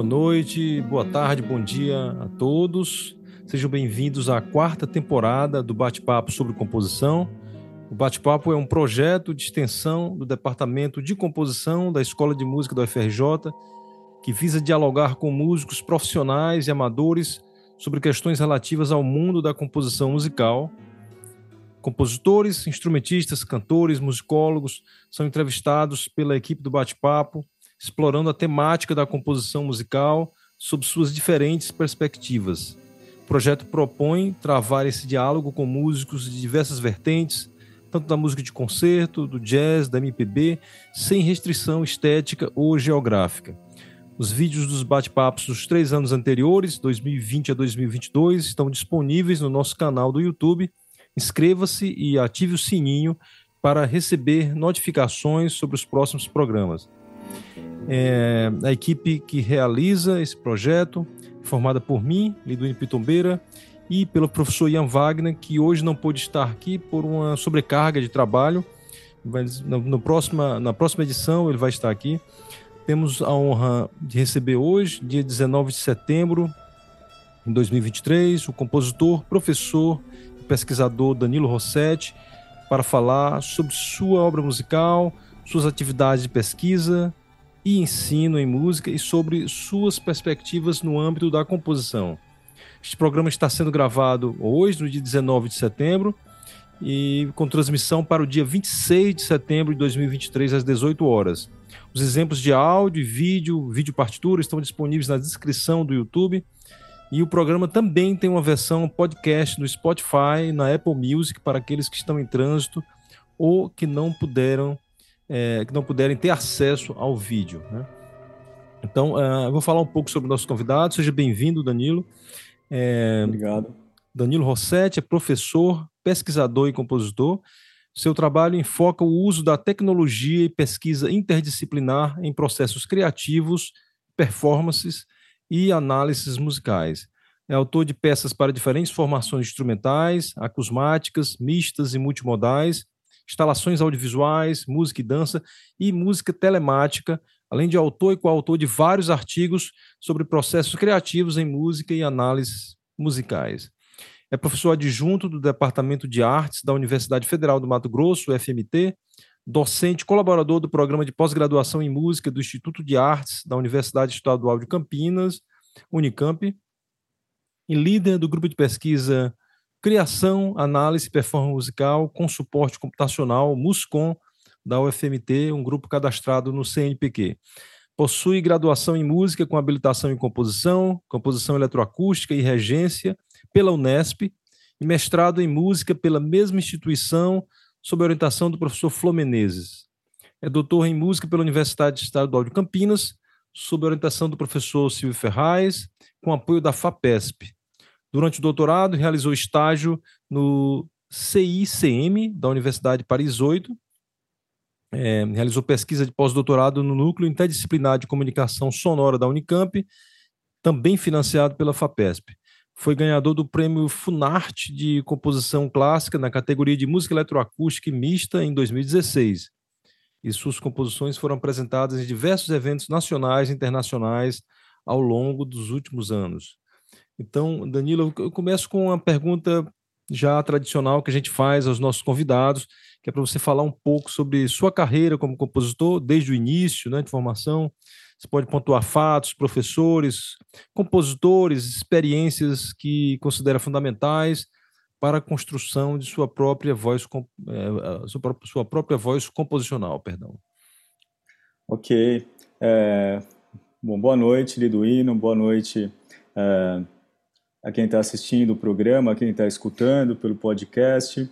boa noite, boa tarde, bom dia a todos. Sejam bem-vindos à quarta temporada do Bate-Papo sobre Composição. O Bate-Papo é um projeto de extensão do Departamento de Composição da Escola de Música da UFRJ, que visa dialogar com músicos profissionais e amadores sobre questões relativas ao mundo da composição musical. Compositores, instrumentistas, cantores, musicólogos são entrevistados pela equipe do Bate-Papo, explorando a temática da composição musical sob suas diferentes perspectivas. O projeto propõe travar esse diálogo com músicos de diversas vertentes, tanto da música de concerto, do jazz, da MPB, sem restrição estética ou geográfica. Os vídeos dos bate-papos dos três anos anteriores, 2020 a 2022, estão disponíveis no nosso canal do YouTube. Inscreva-se e ative o sininho para receber notificações sobre os próximos programas. É, a equipe que realiza esse projeto, formada por mim, Liduíno Pitombeira, e pelo professor Ian Wagner, que hoje não pôde estar aqui por uma sobrecarga de trabalho. No, no próxima, na próxima edição ele vai estar aqui. Temos a honra de receber hoje, dia 19 de setembro de 2023, o compositor, professor e pesquisador Danilo Rossetti, para falar sobre sua obra musical, suas atividades de pesquisa e ensino em música e sobre suas perspectivas no âmbito da composição. Este programa está sendo gravado hoje, no dia 19 de setembro, e com transmissão para o dia 26 de setembro de 2023, às 18 horas. Os exemplos de áudio e vídeo, vídeo partitura, estão disponíveis na descrição do YouTube. E o programa também tem uma versão podcast no Spotify, na Apple Music, para aqueles que estão em trânsito ou que não puderam, é, que não puderem ter acesso ao vídeo. Né? Então, uh, eu vou falar um pouco sobre o nosso convidado. Seja bem-vindo, Danilo. É, Obrigado. Danilo Rossetti é professor, pesquisador e compositor. Seu trabalho enfoca o uso da tecnologia e pesquisa interdisciplinar em processos criativos, performances e análises musicais. É autor de peças para diferentes formações instrumentais, acusmáticas, mistas e multimodais, instalações audiovisuais, música e dança e música telemática, além de autor e coautor de vários artigos sobre processos criativos em música e análises musicais. É professor adjunto do Departamento de Artes da Universidade Federal do Mato Grosso, UFMT, docente colaborador do programa de pós-graduação em música do Instituto de Artes da Universidade Estadual de Campinas, Unicamp, e líder do grupo de pesquisa Criação, Análise Performance Musical com Suporte Computacional, MUSCOM, da UFMT, um grupo cadastrado no CNPq. Possui graduação em música com habilitação em composição, composição eletroacústica e regência pela Unesp e mestrado em música pela mesma instituição sob orientação do professor Flô Menezes. É doutor em música pela Universidade Estadual de Campinas, sob orientação do professor Silvio Ferraz, com apoio da FAPESP. Durante o doutorado, realizou estágio no CICM da Universidade Paris 8 é, realizou pesquisa de pós-doutorado no Núcleo Interdisciplinar de Comunicação Sonora da Unicamp, também financiado pela FAPESP. Foi ganhador do prêmio Funarte de Composição Clássica na categoria de Música Eletroacústica e Mista em 2016. E suas composições foram apresentadas em diversos eventos nacionais e internacionais ao longo dos últimos anos. Então, Danilo, eu começo com uma pergunta já tradicional que a gente faz aos nossos convidados, que é para você falar um pouco sobre sua carreira como compositor, desde o início, né, de formação. Você pode pontuar fatos, professores, compositores, experiências que considera fundamentais para a construção de sua própria voz, é, sua própria voz composicional, perdão. Ok. É, bom, boa noite, Liduíno, boa noite é, a quem está assistindo o programa, a quem está escutando pelo podcast.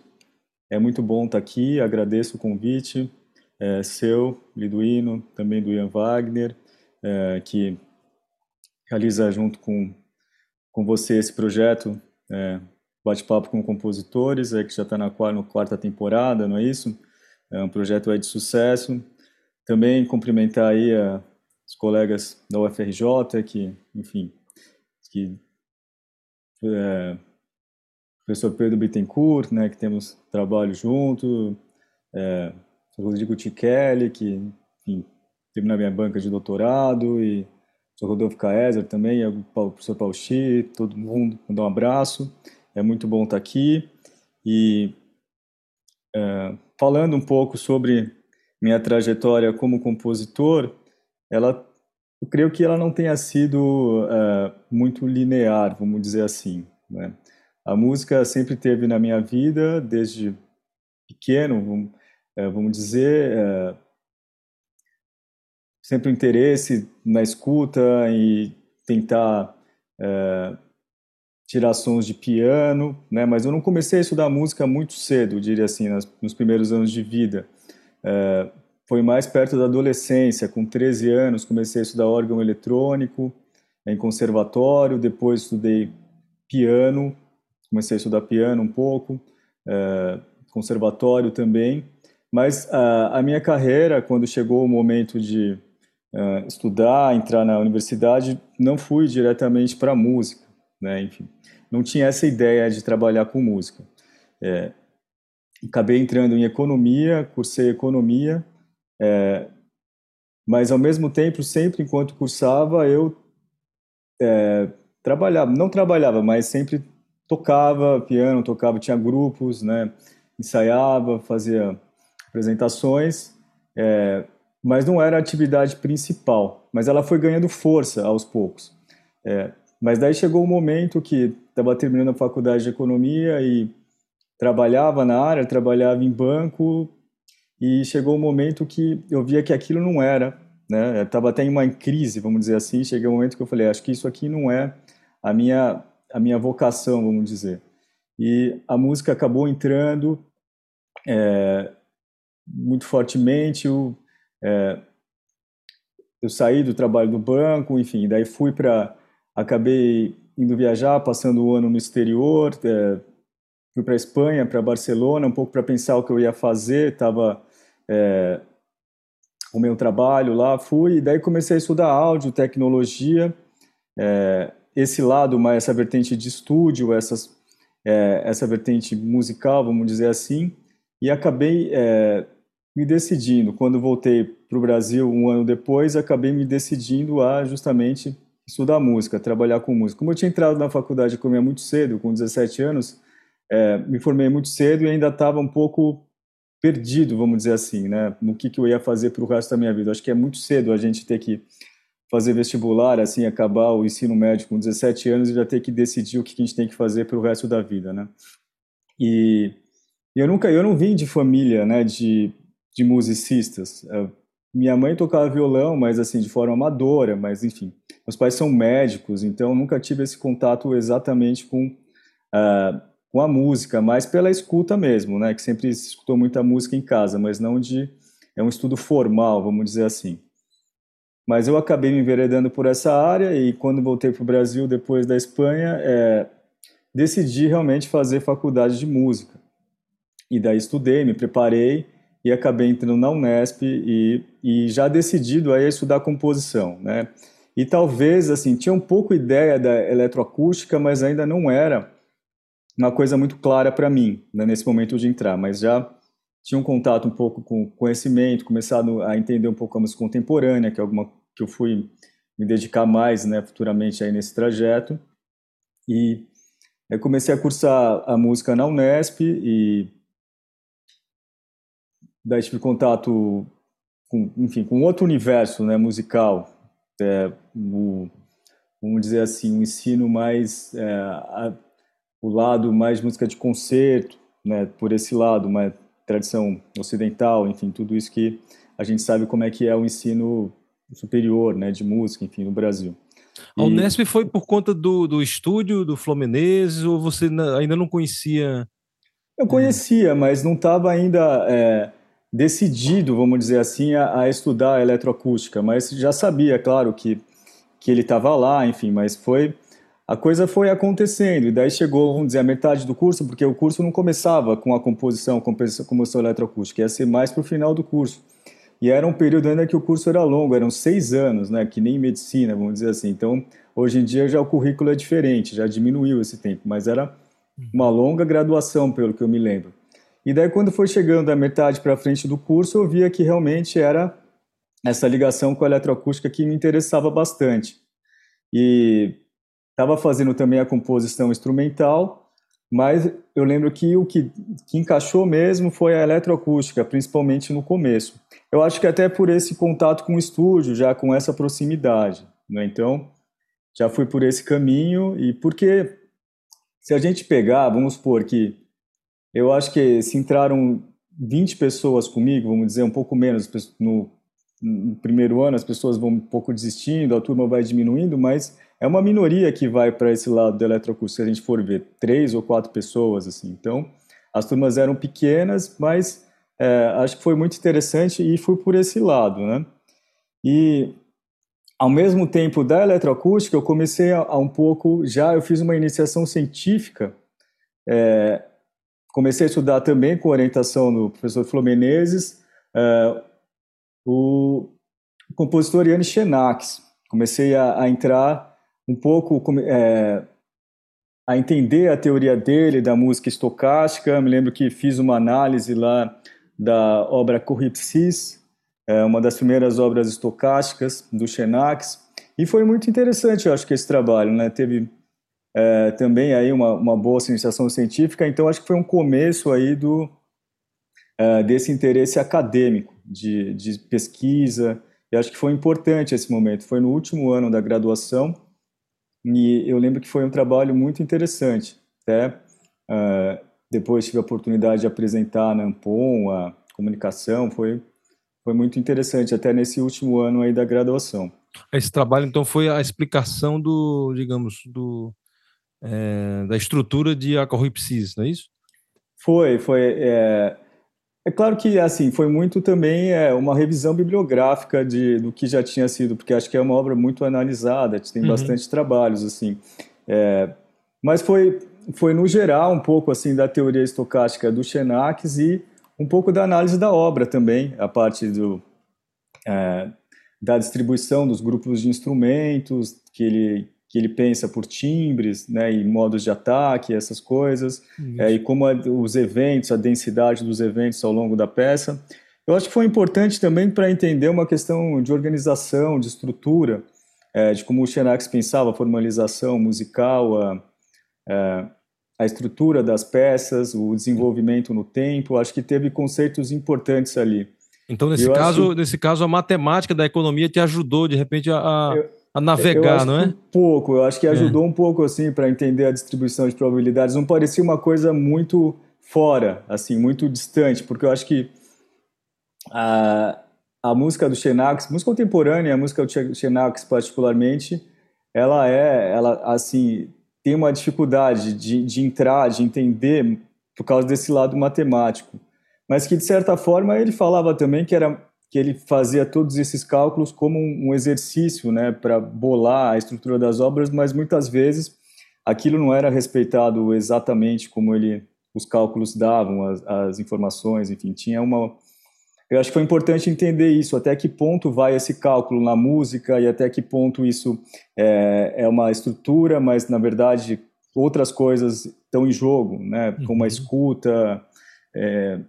É muito bom estar aqui, agradeço o convite é, seu, Liduino, também do Ian Wagner, é, que realiza junto com, com você esse projeto é, Bate-Papo com Compositores, é, que já está na quarta, quarta temporada, não é isso? É um projeto é de sucesso. Também cumprimentar aí a, os colegas da UFRJ, que, enfim, que é, professor Pedro Bittencourt, né, que temos trabalho junto, é, Rodrigo Tichelli, que enfim, teve na minha banca de doutorado, e professor Rodolfo Caeser também, o professor Pauchi, todo mundo, mandar um abraço. É muito bom estar aqui. E é, falando um pouco sobre minha trajetória como compositor, ela, eu creio que ela não tenha sido é, muito linear, vamos dizer assim. Né? A música sempre teve na minha vida, desde pequeno, vamos, vamos dizer, é, sempre o interesse na escuta e tentar tirar sons de piano, né? Mas eu não comecei a estudar música muito cedo, diria assim, nas, nos primeiros anos de vida. Foi mais perto da adolescência, com 13 anos comecei a estudar órgão eletrônico em conservatório, depois estudei piano, comecei a estudar piano um pouco, é, conservatório também. Mas a, a, minha carreira, quando chegou o momento de uh, estudar, entrar na universidade, não fui diretamente para música, né? Enfim, não tinha essa ideia de trabalhar com música. É, acabei entrando em economia, cursei economia, é, mas ao mesmo tempo, sempre enquanto cursava, eu é, trabalhava, não trabalhava, mas sempre tocava piano, tocava, tinha grupos, né? Ensaiava, fazia apresentações, é, mas não era a atividade principal. Mas ela foi ganhando força aos poucos. É, mas daí chegou um momento que estava terminando a faculdade de economia e trabalhava na área, trabalhava em banco e chegou um momento que eu via que aquilo não era, né? Estava até em uma crise, vamos dizer assim. Cheguei um momento que eu falei, acho que isso aqui não é a minha a minha vocação, vamos dizer. E a música acabou entrando é, muito fortemente. Eu, é, eu saí do trabalho do banco, enfim, daí fui para acabei indo viajar, passando o ano no exterior, é, fui para Espanha, para Barcelona, um pouco para pensar o que eu ia fazer, estava é, o meu trabalho lá, fui, e daí comecei a estudar áudio, tecnologia, é, esse lado, mais essa vertente de estúdio, essas, é, essa vertente musical, vamos dizer assim, e acabei é, me decidindo, quando voltei para o Brasil um ano depois, acabei me decidindo a justamente estudar música, trabalhar com música. Como eu tinha entrado na faculdade de economia muito cedo, com 17 anos, é, me formei muito cedo e ainda estava um pouco perdido, vamos dizer assim, né, no que, que eu ia fazer para o resto da minha vida. Acho que é muito cedo a gente ter que fazer vestibular, assim, acabar o ensino médio com 17 anos e já ter que decidir o que, que a gente tem que fazer para o resto da vida, né. E, eu nunca, eu não vim de família, né, de, de musicistas. É, minha mãe tocava violão, mas assim, de forma amadora, mas enfim. Meus pais são médicos, então nunca tive esse contato exatamente com, uh, com a música, mas pela escuta mesmo, né? Que sempre escutou muita música em casa, mas não de. É um estudo formal, vamos dizer assim. Mas eu acabei me enveredando por essa área e quando voltei para o Brasil, depois da Espanha, é, decidi realmente fazer faculdade de música. E daí estudei, me preparei e acabei entrando na Unesp e, e já decidido a estudar composição, né? E talvez, assim, tinha um pouco ideia da eletroacústica, mas ainda não era uma coisa muito clara para mim, né, nesse momento de entrar, mas já tinha um contato um pouco com conhecimento, começado a entender um pouco a música contemporânea, que é alguma que eu fui me dedicar mais, né, futuramente aí nesse trajeto. E eu comecei a cursar a música na Unesp e daí tive contato com, enfim, com outro universo, né, musical, é, o, vamos dizer assim, um ensino mais é, o lado mais música de concerto, né, por esse lado, uma tradição ocidental, enfim, tudo isso que a gente sabe como é que é o ensino superior, né, de música, enfim, no Brasil. A Unesp foi por conta do, do estúdio do Fluminense ou você ainda não conhecia? Eu conhecia, mas não estava ainda é, decidido, vamos dizer assim, a, a estudar eletroacústica, mas já sabia, claro, que, que ele estava lá, enfim, mas foi a coisa foi acontecendo, e daí chegou, vamos dizer, a metade do curso, porque o curso não começava com a composição, composição, eletroacústica, ia ser mais para o final do curso. E era um período ainda que o curso era longo, eram seis anos, né, que nem medicina, vamos dizer assim. Então, hoje em dia já o currículo é diferente, já diminuiu esse tempo, mas era uma longa graduação, pelo que eu me lembro. E daí, quando foi chegando da metade para frente do curso, eu via que realmente era essa ligação com a eletroacústica que me interessava bastante. e estava fazendo também a composição instrumental, mas eu lembro que o que, que encaixou mesmo foi a eletroacústica, principalmente no começo. Eu acho que até por esse contato com o estúdio, já com essa proximidade. Né? Então, já fui por esse caminho e porque se a gente pegar, vamos supor que eu acho que se entraram 20 pessoas comigo, vamos dizer, um pouco menos no, no primeiro ano, as pessoas vão um pouco desistindo, a turma vai diminuindo, mas é uma minoria que vai para esse lado do eletrocurso, se a gente for ver, três ou quatro pessoas, assim. Então, as turmas eram pequenas, mas é, acho que foi muito interessante e fui por esse lado, né? E ao mesmo tempo da eletroacústica, eu comecei a, a, um pouco, já eu fiz uma iniciação científica, é, comecei a estudar também com orientação do professor Flo Menezes, é, o compositor Yannis Xenax. Comecei a, a, entrar um pouco, é, a entender a teoria dele, da música estocástica, me lembro que fiz uma análise lá da obra Corripsis, é uma das primeiras obras estocásticas do Xenax, e foi muito interessante, eu acho, que esse trabalho, né? Teve é, também aí uma, uma boa iniciação científica, então acho que foi um começo aí do, é, desse interesse acadêmico, de, de pesquisa, e acho que foi importante esse momento, foi no último ano da graduação, e eu lembro que foi um trabalho muito interessante, até é, depois tive a oportunidade de apresentar na Ampon a comunicação, foi foi muito interessante, até nesse último ano aí da graduação. Esse trabalho, então, foi a explicação do, digamos, do, é, da estrutura de Acorripsis, não é isso? Foi, foi. É, é claro que, assim, foi muito também é, uma revisão bibliográfica de, do que já tinha sido, porque acho que é uma obra muito analisada, tem uhum. bastante trabalhos, assim. É, mas foi, foi, no geral, um pouco, assim, da teoria estocástica do Xenax e um pouco da análise da obra também, a parte do, é, da distribuição dos grupos de instrumentos, que ele, que ele pensa por timbres né, e modos de ataque, essas coisas, é, e como a, os eventos, a densidade dos eventos ao longo da peça. Eu acho que foi importante também para entender uma questão de organização, de estrutura, é, de como o Xenax pensava a formalização musical, a, a a estrutura das peças, o desenvolvimento no tempo, acho que teve conceitos importantes ali. Então, nesse caso, nesse caso, a matemática da economia te ajudou, de repente, a, eu, a navegar, não é? Um pouco, eu acho que é. ajudou é. um pouco, assim, para entender a distribuição de probabilidades. Não parecia uma coisa muito fora, assim, muito distante, porque eu acho que a, a música do Xenax, música contemporânea, a música do Xenax particularmente, ela é, ela, assim, tem uma dificuldade de, de entrar, de entender, por causa desse lado matemático. Mas que, de certa forma, ele falava também que era que ele fazia todos esses cálculos como um, exercício né, para bolar a estrutura das obras, mas muitas vezes aquilo não era respeitado exatamente como ele os cálculos davam, as, as informações, enfim, tinha uma, eu acho que foi importante entender isso, até que ponto vai esse cálculo na música e até que ponto isso é, é uma estrutura, mas na verdade outras coisas estão em jogo, né? Como a uhum. escuta, é,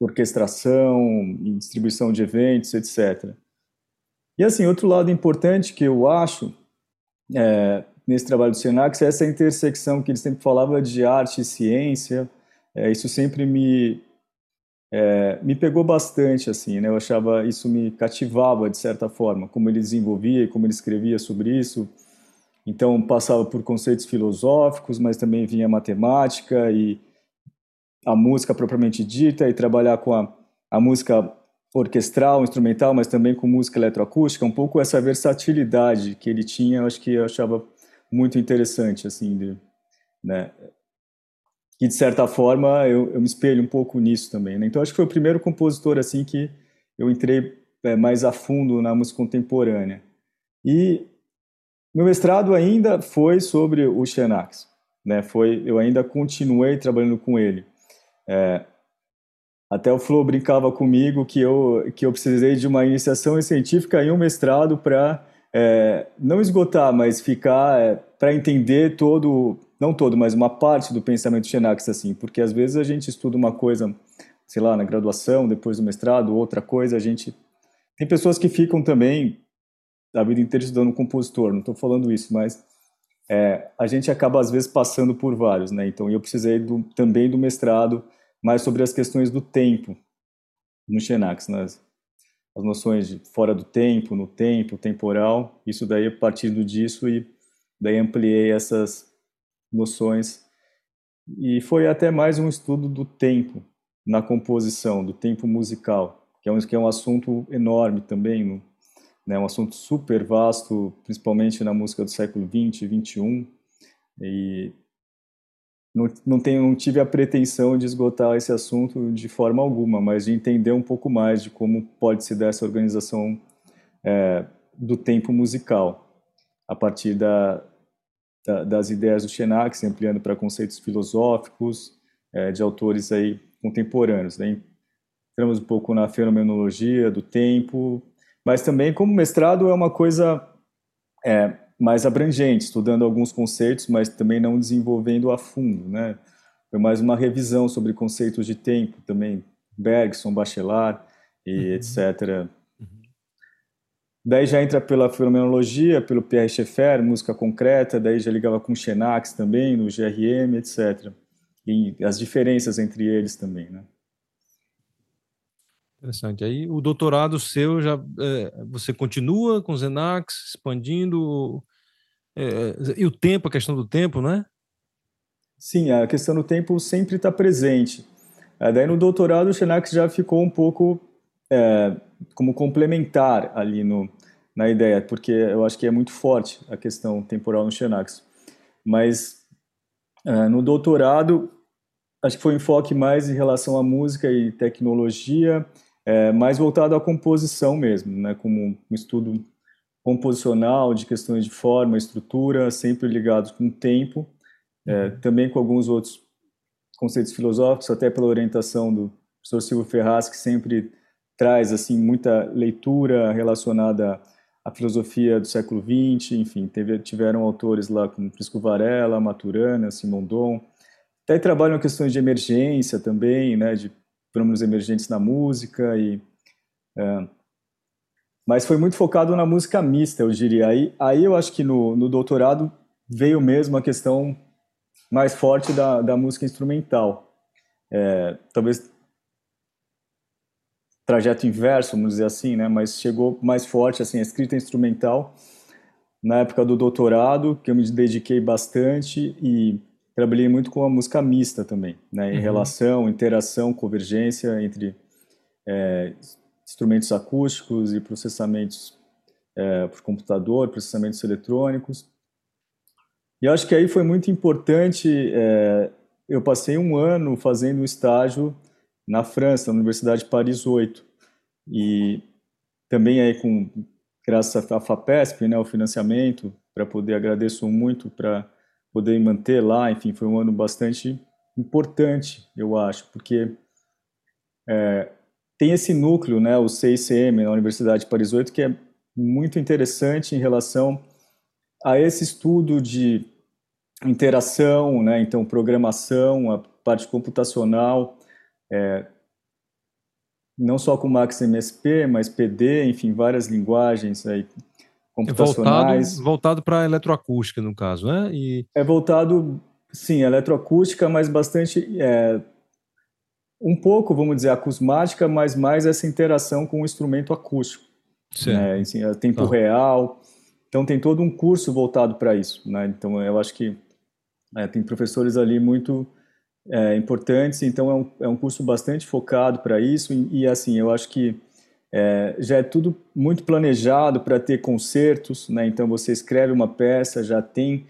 orquestração, distribuição de eventos, etc. E assim, outro lado importante que eu acho é, nesse trabalho do Senax é essa intersecção que ele sempre falava de arte e ciência. É, isso sempre me, é, me pegou bastante, assim, né? Eu achava, isso me cativava, de certa forma, como ele desenvolvia e como ele escrevia sobre isso. Então, passava por conceitos filosóficos, mas também vinha matemática e a música propriamente dita, e trabalhar com a, a música orquestral, instrumental, mas também com música eletroacústica, um pouco essa versatilidade que ele tinha, eu acho que eu achava muito interessante, assim, de, né? que de certa forma eu, eu me espelho um pouco nisso também. Né? Então acho que foi o primeiro compositor assim que eu entrei é, mais a fundo na música contemporânea. E meu mestrado ainda foi sobre o Xenax, né? Foi, eu ainda continuei trabalhando com ele. É, até o Flo brincava comigo que eu que eu precisei de uma iniciação científica e um mestrado para é, não esgotar, mas ficar é, para entender todo não todo, mas uma parte do pensamento Xenax, assim, porque às vezes a gente estuda uma coisa, sei lá, na graduação, depois do mestrado, outra coisa, a gente... Tem pessoas que ficam também a vida inteira estudando compositor, não estou falando isso, mas é, a gente acaba às vezes passando por vários, né? Então eu precisei do, também do mestrado mais sobre as questões do tempo no Xenax, né? as noções de fora do tempo, no tempo, temporal. Isso daí a partir disso e daí ampliei essas noções e foi até mais um estudo do tempo na composição, do tempo musical, que é um, que é um assunto enorme também, né, um assunto super vasto, principalmente na música do século 20 e 21, e não, não, tenho, não tive a pretensão de esgotar esse assunto de forma alguma, mas de entender um pouco mais de como pode se dar essa organização é, do tempo musical, a partir da, da, das ideias do Xenax, ampliando para conceitos filosóficos é, de autores aí contemporâneos. Né? Entramos um pouco na fenomenologia do tempo, mas também como mestrado é uma coisa é, mais abrangente, estudando alguns conceitos, mas também não desenvolvendo a fundo, né? Foi mais uma revisão sobre conceitos de tempo também, Bergson, Bachelard e uhum. etc. Uhum. Daí já entra pela fenomenologia, pelo Pierre Schaeffer, música concreta, daí já ligava com Xenax também, no GRM, etc. E as diferenças entre eles também, né? Interessante. Aí o doutorado seu já é, você continua com Zenax expandindo é, e o tempo, a questão do tempo, né? Sim, a questão do tempo sempre está presente. É, daí no doutorado o Xenax já ficou um pouco é, como complementar ali no, na ideia, porque eu acho que é muito forte a questão temporal no Xenax. Mas é, no doutorado acho que foi um enfoque mais em relação à música e tecnologia é, mais voltado à composição mesmo, né, como um estudo composicional de questões de forma, estrutura, sempre ligados com o tempo, é, uhum. também com alguns outros conceitos filosóficos, até pela orientação do professor Silvio Ferraz, que sempre traz assim muita leitura relacionada à filosofia do século XX, enfim, teve, tiveram autores lá como Prisco Varela, Maturana, Simondon, até trabalham questões de emergência também, né, de fenômenos emergentes na música e é, mas foi muito focado na música mista, eu diria. Aí, aí eu acho que no, no doutorado veio mesmo a questão mais forte da, da música instrumental. É, talvez trajeto inverso, vamos dizer assim, né? Mas chegou mais forte assim a escrita instrumental na época do doutorado, que eu me dediquei bastante e trabalhei muito com a música mista também, né, em uhum. relação, interação, convergência entre é, instrumentos acústicos e processamentos é, por computador, processamentos eletrônicos. E acho que aí foi muito importante. É, eu passei um ano fazendo um estágio na França, na Universidade de Paris 8, e também aí com graças à FAPESP, né, o financiamento para poder agradeço muito para poder manter lá, enfim, foi um ano bastante importante, eu acho, porque é, tem esse núcleo, né, o CICM, na Universidade de Paris 8, que é muito interessante em relação a esse estudo de interação, né, então programação, a parte computacional, é, não só com Max MSP, mas PD, enfim, várias linguagens aí computacionais. É voltado para eletroacústica, no caso, né? E... É voltado, sim, eletroacústica, mas bastante. É, um pouco, vamos dizer, acusmática, mas mais essa interação com o instrumento acústico. Sim. Né? Assim, é tempo tá. real. Então, tem todo um curso voltado para isso. Né? Então, eu acho que é, tem professores ali muito é, importantes, então é um, é um curso bastante focado para isso. E, e, assim, eu acho que é, já é tudo muito planejado para ter concertos, né? Então você escreve uma peça, já tem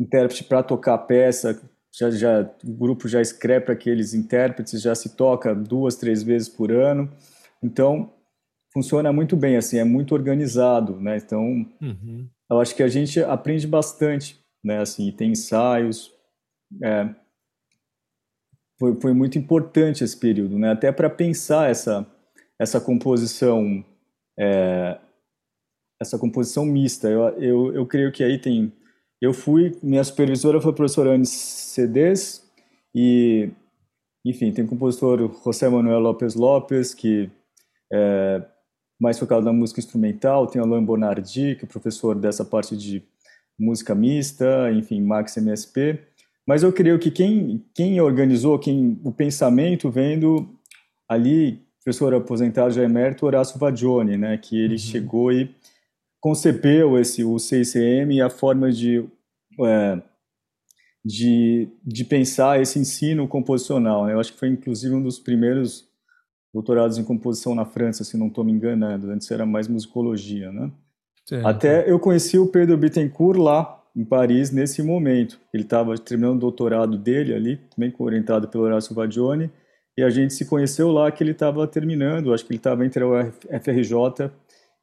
intérprete para tocar a peça, já, já, o grupo já escreve para aqueles intérpretes, já se toca duas, três vezes por ano. Então funciona muito bem, assim, é muito organizado, né? Então uhum. eu acho que a gente aprende bastante, né? Assim, tem ensaios. É, foi, foi muito importante esse período, né? Até para pensar essa essa composição é, essa composição mista. Eu, eu, eu creio que aí tem. Eu fui, minha supervisora foi a professora Anne Cedes, e, enfim, tem o compositor José Manuel Lopes Lopes, que é, mais focado na música instrumental, tem Alain Bonardi, que é professor dessa parte de música mista, enfim, Max MSP. Mas eu creio que quem, quem organizou, quem o pensamento vendo ali, professor aposentado já emérito Horácio Vagione, né, que ele uhum. chegou e concebeu esse o CCM e a forma de é, de, de pensar esse ensino composicional. Né? Eu acho que foi inclusive um dos primeiros doutorados em composição na França, se não estou me enganando. Antes era mais musicologia, né? Até eu conheci o Pedro Bittencourt lá em Paris nesse momento. Ele estava terminando o doutorado dele ali, também orientado pelo Horácio Vadione, e a gente se conheceu lá que ele estava terminando. Acho que ele estava entre o FRJ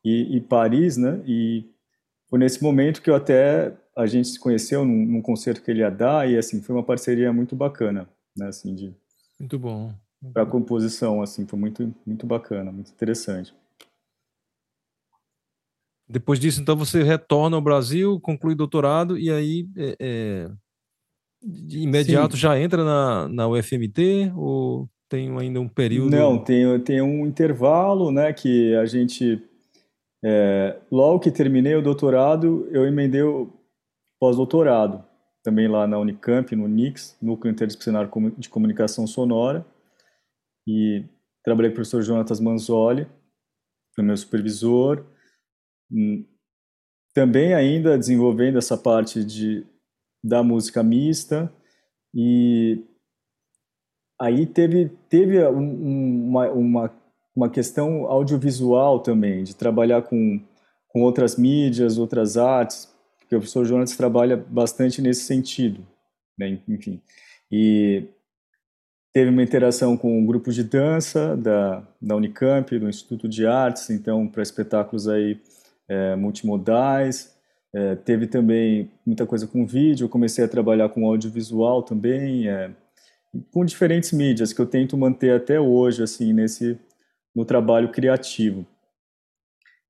e, e Paris, né? E foi nesse momento que eu até a gente se conheceu num, num, concerto que ele ia dar e assim foi uma parceria muito bacana, né? Assim de muito bom para a composição, assim foi muito muito bacana, muito interessante. Depois disso, então você retorna ao Brasil, conclui doutorado e aí é, é, de imediato Sim. já entra na, na UFMT ou tem ainda um período? Não, tem, tem um intervalo, né, que a gente é, logo que terminei o doutorado, eu emendei o pós-doutorado, também lá na Unicamp, no NIX, Núcleo Interdisciplinar de Comunicação Sonora, e trabalhei com o professor Jonatas Manzoli, foi meu supervisor, hum, também ainda desenvolvendo essa parte de, da música mista, e aí teve, teve um, uma, uma uma questão audiovisual também, de trabalhar com, com outras mídias, outras artes, o professor Jonas trabalha bastante nesse sentido, né? enfim. E teve uma interação com um grupo de dança da, da Unicamp, do Instituto de Artes, então para espetáculos aí é, multimodais. É, teve também muita coisa com vídeo, comecei a trabalhar com audiovisual também, é, com diferentes mídias que eu tento manter até hoje, assim, nesse no trabalho criativo.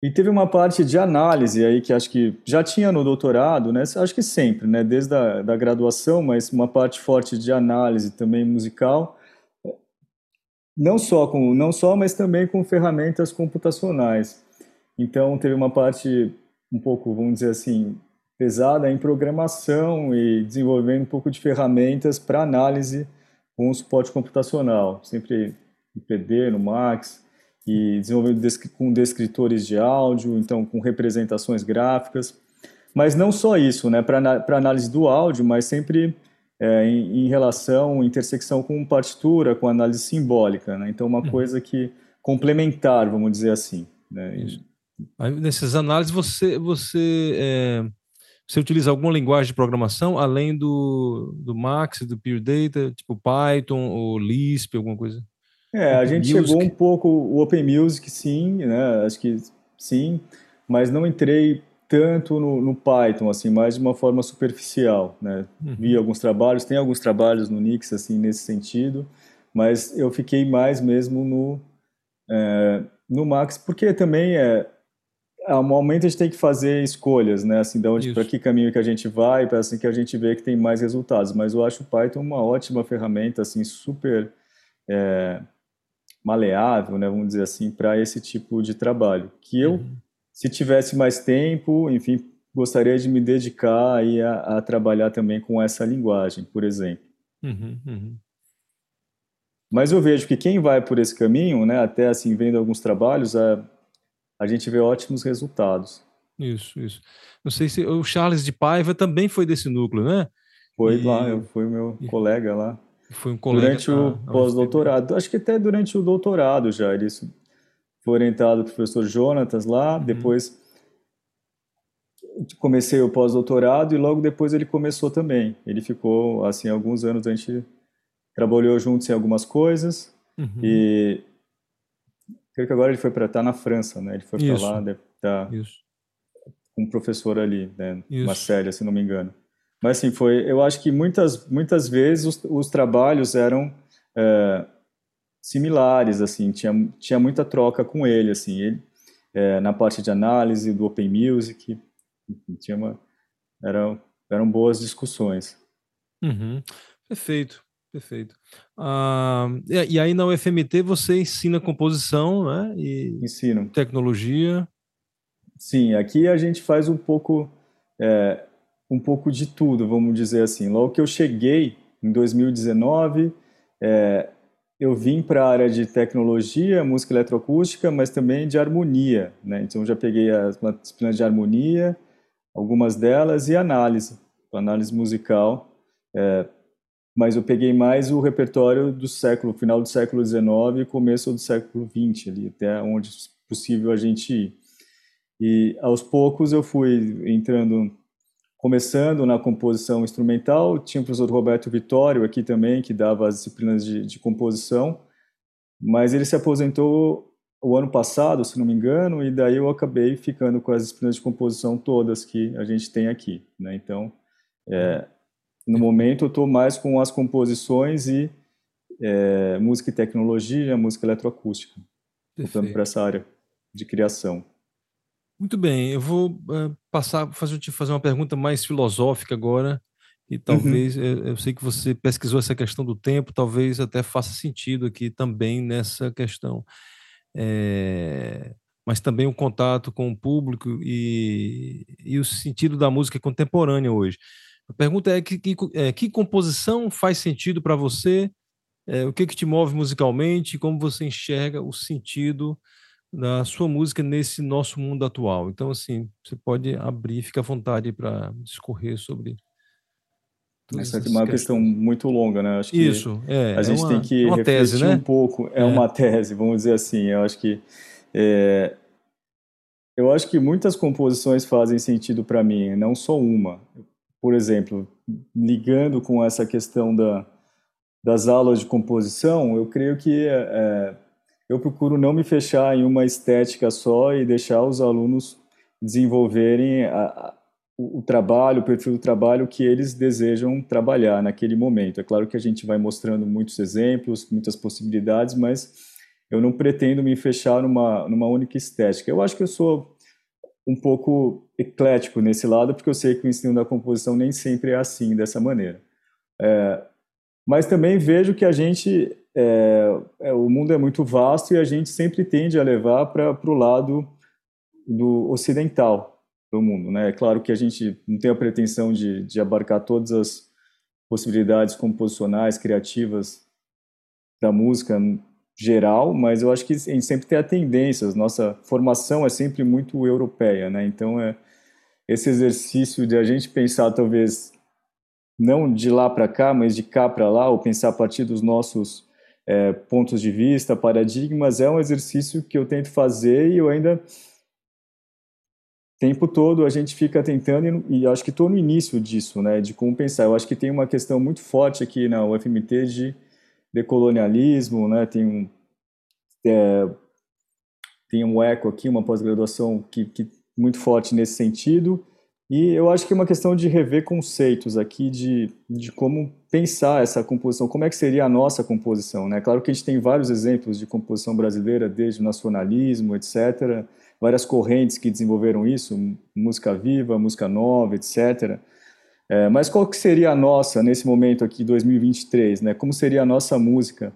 E teve uma parte de análise aí que acho que já tinha no doutorado, né? Acho que sempre, né? Desde a da graduação, mas uma parte forte de análise também musical, não só com não só, mas também com ferramentas computacionais. Então teve uma parte um pouco, vamos dizer assim, pesada em programação e desenvolvendo um pouco de ferramentas para análise com suporte computacional, sempre no PD, no Max, e desenvolvendo com descritores de áudio, então com representações gráficas. Mas não só isso, né, para análise do áudio, mas sempre é, em, em, relação, intersecção com partitura, com análise simbólica. Né? Então, uma uhum. coisa que complementar, vamos dizer assim. Né? Aí, nessas análises, você, você, é, você utiliza alguma linguagem de programação além do, do Max, do Pure Data, tipo Python ou Lisp, alguma coisa? É, a gente Music. chegou um pouco o Open Music, sim, né? Acho que sim, mas não entrei tanto no, no Python, assim, mais de uma forma superficial, né? Uhum. Vi alguns trabalhos, tem alguns trabalhos no Nix, assim, nesse sentido, mas eu fiquei mais mesmo no é, no Max, porque também é a um momento a gente tem que fazer escolhas, né? Assim, de onde para que caminho que a gente vai, para assim que a gente vê que tem mais resultados. Mas eu acho o Python uma ótima ferramenta, assim, super é, maleável, né, vamos dizer assim, para esse tipo de trabalho. Que eu, uhum. se tivesse mais tempo, enfim, gostaria de me dedicar aí a, a trabalhar também com essa linguagem, por exemplo. Uhum, uhum. Mas eu vejo que quem vai por esse caminho, né, até assim vendo alguns trabalhos, a, a gente vê ótimos resultados. Isso, isso. Não sei se o Charles de Paiva também foi desse núcleo, né? Foi e... lá, eu fui meu e... colega lá. Foi um colega durante o pós-doutorado. Acho que até durante o doutorado já. Ele foi orientado pelo professor Jonatas lá. Uhum. Depois comecei o pós-doutorado e logo depois ele começou também. Ele ficou, assim, alguns anos a gente trabalhou juntos em algumas coisas. Uhum. E creio que agora ele foi para estar tá na França, né? Ele foi para lá, deve estar tá com um professor ali, né? Isso. Se não me engano. Mas assim, foi, eu acho que muitas, muitas vezes os, os trabalhos eram é, similares, assim, tinha, tinha muita troca com ele, assim, ele, é, na parte de análise do Open Music, enfim, tinha uma, eram, eram boas discussões. Uhum. Perfeito, Perfeito. Ah, e aí na UFMT você ensina composição, né? E Ensino. Tecnologia. Sim, aqui a gente faz um pouco, é, um pouco de tudo, vamos dizer assim. Logo que eu cheguei em 2019, é, eu vim para a área de tecnologia, música eletroacústica, mas também de harmonia, né? Então já peguei as disciplinas de harmonia, algumas delas e análise, análise musical. É, mas eu peguei mais o repertório do século, final do século XIX e começo do século XX, ali, até onde possível a gente ir. E aos poucos eu fui entrando, começando na composição instrumental, tinha o professor Roberto Vitório aqui também, que dava as disciplinas de, de composição, mas ele se aposentou o ano passado, se não me engano, e daí eu acabei ficando com as disciplinas de composição todas que a gente tem aqui. Né? Então, é, no momento, eu estou mais com as composições e é, música e tecnologia, música eletroacústica, voltando para essa área de criação. Muito bem, eu vou uh, passar, fazer, te fazer uma pergunta mais filosófica agora, e talvez, uhum. eu, eu sei que você pesquisou essa questão do tempo, talvez até faça sentido aqui também nessa questão. É, mas também o contato com o público e, e o sentido da música contemporânea hoje. A pergunta é que, que, é, que composição faz sentido para você? É, o que, que te move musicalmente? Como você enxerga o sentido da sua música nesse nosso mundo atual? Então, assim, você pode abrir, fica à vontade para discorrer sobre. Essa é uma questão muito longa, né? Acho que Isso, é. A gente é uma, tem que é refletir tese, né? um pouco. É, é, uma tese, vamos dizer assim. Eu acho que é, eu acho que muitas composições fazem sentido para mim, não só uma por exemplo, ligando com essa questão da, das aulas de composição, eu creio que é, eu procuro não me fechar em uma estética só e deixar os alunos desenvolverem a, a, o, o trabalho, o perfil do trabalho que eles desejam trabalhar naquele momento. É claro que a gente vai mostrando muitos exemplos, muitas possibilidades, mas eu não pretendo me fechar numa, numa única estética. Eu acho que eu sou um pouco eclético nesse lado, porque eu sei que o ensino da composição nem sempre é assim, dessa maneira. É, mas também vejo que a gente, é, é, o mundo é muito vasto e a gente sempre tende a levar para o lado do ocidental do mundo. Né? É claro que a gente não tem a pretensão de, de abarcar todas as possibilidades composicionais, criativas da música geral, mas eu acho que a gente sempre tem a tendência, nossa formação é sempre muito europeia, né? Então é esse exercício de a gente pensar talvez não de lá para cá, mas de cá para lá, ou pensar a partir dos nossos é, pontos de vista, paradigmas, é um exercício que eu tento fazer e eu ainda tempo todo a gente fica tentando e, e acho que estou no início disso, né? De como pensar. Eu acho que tem uma questão muito forte aqui na UFMT de decolonialismo, né? Tem um é, tem um eco aqui, uma pós-graduação que, que muito forte nesse sentido. E eu acho que é uma questão de rever conceitos aqui, de, de como pensar essa composição, como é que seria a nossa composição. Né? Claro que a gente tem vários exemplos de composição brasileira, desde o nacionalismo, etc., várias correntes que desenvolveram isso, música viva, música nova, etc., é, mas qual que seria a nossa nesse momento aqui, 2023, né? Como seria a nossa música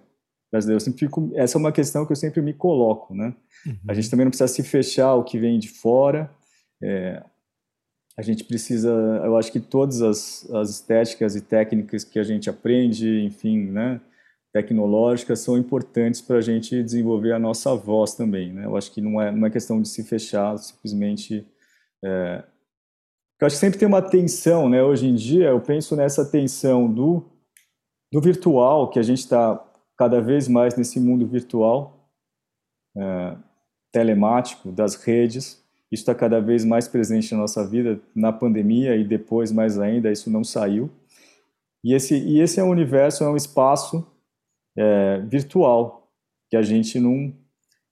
brasileira? Eu sempre fico, essa é uma questão que eu sempre me coloco, né? Uhum. A gente também não precisa se fechar o que vem de fora. É, a gente precisa, eu acho que todas as, as estéticas e técnicas que a gente aprende, enfim, né? Tecnológicas são importantes para a gente desenvolver a nossa voz também, né? Eu acho que não é, não é questão de se fechar simplesmente é, eu acho que sempre tem uma tensão, né? Hoje em dia, eu penso nessa tensão do, do virtual, que a gente está cada vez mais nesse mundo virtual, é, telemático, das redes. Isso está cada vez mais presente na nossa vida, na pandemia e depois mais ainda, isso não saiu. E esse, e esse é um universo, é um espaço é, virtual, que a gente não,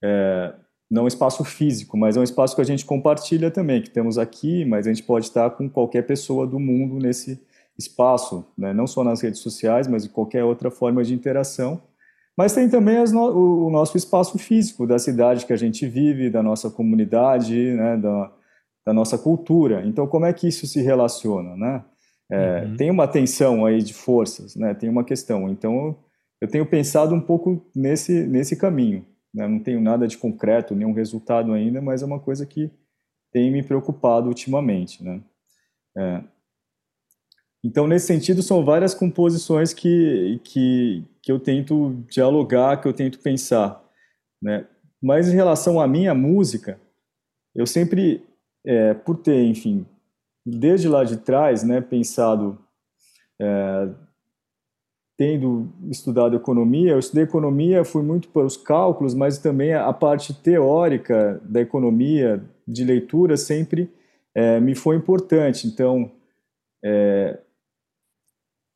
é, não um espaço físico, mas é um espaço que a gente compartilha também, que temos aqui, mas a gente pode estar com qualquer pessoa do mundo nesse espaço, né? não só nas redes sociais, mas de qualquer outra forma de interação. Mas tem também no, o nosso espaço físico da cidade que a gente vive, da nossa comunidade, né? da, da nossa cultura. Então, como é que isso se relaciona? Né? É, uhum. Tem uma tensão aí de forças, né? Tem uma questão. Então, eu tenho pensado um pouco nesse, nesse caminho. Né? Não tenho nada de concreto, nenhum resultado ainda, mas é uma coisa que tem me preocupado ultimamente, né? É. Então, nesse sentido, são várias composições que, que, que eu tento dialogar, que eu tento pensar, né? Mas em relação à minha música, eu sempre, é, por ter, enfim, desde lá de trás, né, pensado, é, tendo estudado economia, eu estudei economia, fui muito para os cálculos, mas também a parte teórica da economia, de leitura, sempre é, me foi importante. Então, é,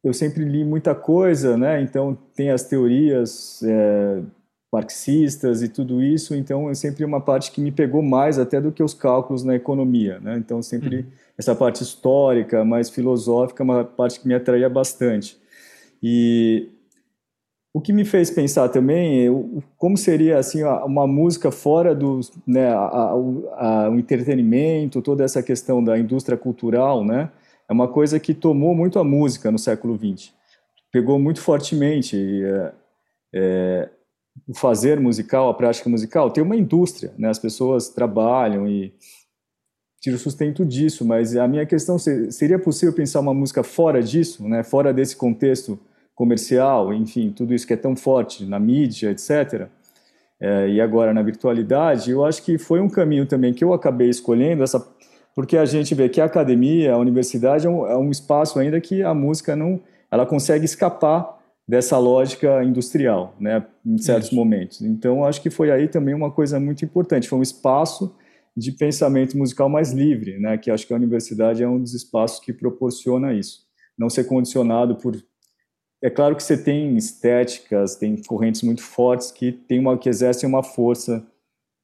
eu sempre li muita coisa, né? Então, tem as teorias é, marxistas e tudo isso, então é sempre uma parte que me pegou mais até do que os cálculos na economia, né? Então sempre uhum. essa parte histórica, mais filosófica, uma parte que me atraía bastante. E o que me fez pensar também como seria assim uma música fora do né, a, a, o entretenimento, toda essa questão da indústria cultural, né? É uma coisa que tomou muito a música no século XX, pegou muito fortemente. É, é o fazer musical, a prática musical, tem uma indústria, né? As pessoas trabalham e tiram sustento disso, mas a minha questão seria possível pensar uma música fora disso, né? Fora desse contexto comercial, enfim, tudo isso que é tão forte na mídia, etc. É, e agora na virtualidade, eu acho que foi um caminho também que eu acabei escolhendo essa, porque a gente vê que a academia, a universidade é um, é um espaço ainda que a música não, ela consegue escapar dessa lógica industrial, né, em certos Isso. momentos. Então, acho que foi aí também uma coisa muito importante, foi um espaço de pensamento musical mais livre, né, que acho que a universidade é um dos espaços que proporciona isso. Não ser condicionado por é claro que você tem estéticas, tem correntes muito fortes que tem uma que exercem uma força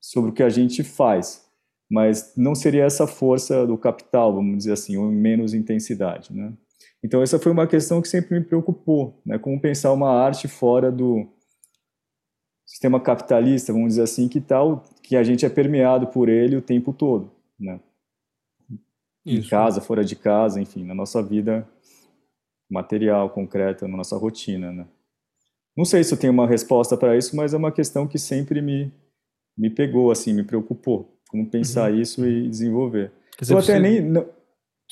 sobre o que a gente faz, mas não seria essa força do capital, vamos dizer assim, ou menos intensidade, né? Então essa foi uma questão que sempre me preocupou, né? Como pensar uma arte fora do sistema capitalista, vamos dizer assim, que tal que a gente é permeado por ele o tempo todo, né? Isso. Em casa, fora de casa, enfim, na nossa vida material, concreta, na nossa rotina, né? Não sei se eu tenho uma resposta para isso, mas é uma questão que sempre me me pegou assim, me preocupou, como pensar uhum. isso e desenvolver. Dizer, eu até você... nem não.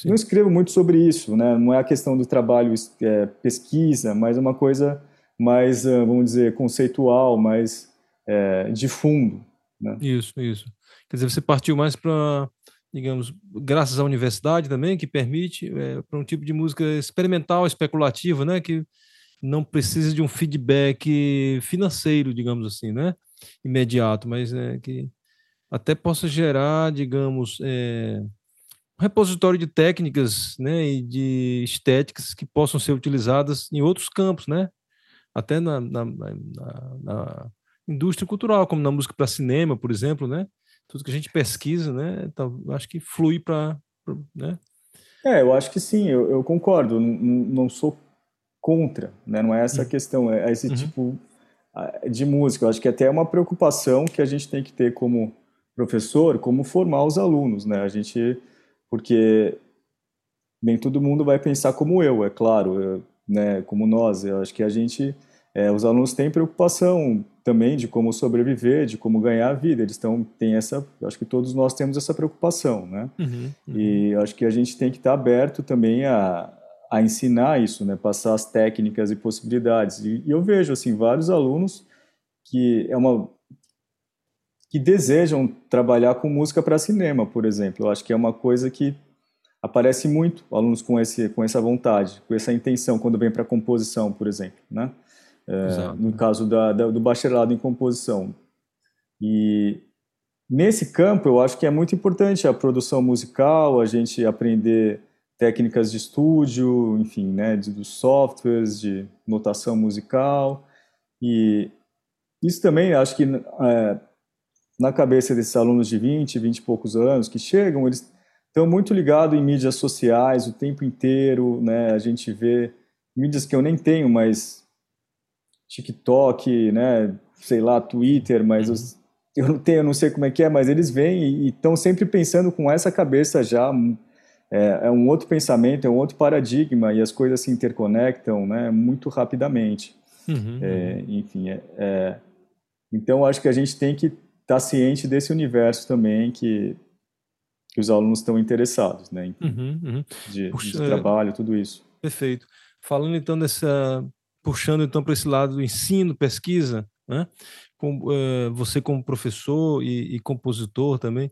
Não escrevo muito sobre isso, né? Não é a questão do trabalho é, pesquisa, mas é uma coisa mais, ah, vamos dizer, conceitual, mais é, de fundo. Né? Isso, isso. Quer dizer, você partiu mais para, digamos, graças à universidade também, que permite é, para um tipo de música experimental, especulativa, né? Que não precisa de um feedback financeiro, digamos assim, né? Imediato, mas é, que até possa gerar, digamos, é, um repositório de técnicas né, e de estéticas que possam ser utilizadas em outros campos, né? até na, na, na, na indústria cultural, como na música para cinema, por exemplo, né? Tudo que a gente pesquisa, né? Então, acho que flui para. Né? É, eu acho que sim, eu, eu concordo, não, não, sou contra, né? não é essa a uhum. questão, é esse uhum. tipo de música. Eu acho que até é uma preocupação que a gente tem que ter como professor, como formar os alunos, né? A gente porque nem todo mundo vai pensar como eu, é claro, eu, né, como nós. Eu acho que a gente, é, os alunos têm preocupação também de como sobreviver, de como ganhar a vida. Eles estão têm essa, acho que todos nós temos essa preocupação, né? Uhum, uhum. E acho que a gente tem que estar aberto também a, a ensinar isso, né? Passar as técnicas e possibilidades. E, e eu vejo assim vários alunos que é uma que desejam trabalhar com música para cinema, por exemplo. Eu acho que é uma coisa que aparece muito alunos com esse com essa vontade, com essa intenção quando vem para composição, por exemplo, né? É, no caso da, da, do bacharelado em composição. E nesse campo eu acho que é muito importante a produção musical, a gente aprender técnicas de estúdio, enfim, né, de, dos softwares de notação musical e isso também acho que é, na cabeça desses alunos de 20, 20 e poucos anos que chegam, eles estão muito ligados em mídias sociais o tempo inteiro, né? A gente vê mídias que eu nem tenho, mas TikTok, né? Sei lá, Twitter, mas os, uhum. eu não tenho, eu não sei como é que é, mas eles vêm e estão sempre pensando com essa cabeça já é, é, um outro pensamento, é um outro paradigma e as coisas se interconectam né, muito rapidamente. Uhum. É, enfim, é, é, então acho que a gente tem que estar tá ciente desse universo também que, que os alunos estão interessados, né, uhum, uhum. De, Puxa, de, trabalho, tudo isso. Perfeito. Falando então dessa, puxando então para esse lado do ensino, pesquisa, né? Com, uh, você como professor e, e compositor também,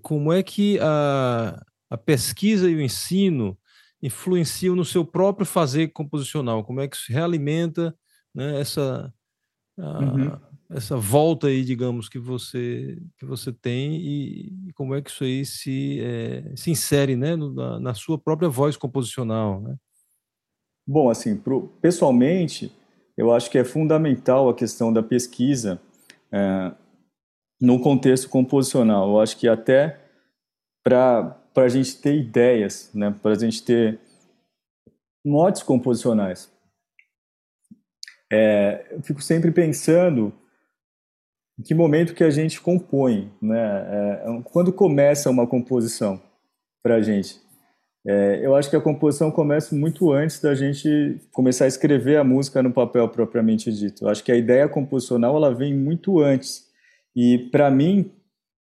como é que a, a pesquisa e o ensino influenciam no seu próprio fazer composicional? Como é que se realimenta né, essa, a, uhum. essa volta aí, digamos, que você, que você tem e, e como é que isso aí se, é, se insere né, no, na, na, sua própria voz composicional? Né? Bom, assim, pro, pessoalmente, eu acho que é fundamental a questão da pesquisa é, no contexto composicional. Eu acho que até para a gente ter ideias, né, para a gente ter motes composicionais. É, eu fico sempre pensando em que momento que a gente compõe, né? É, quando começa uma composição para a gente. É, eu acho que a composição começa muito antes da gente começar a escrever a música no papel propriamente dito. Eu acho que a ideia composicional ela vem muito antes e para mim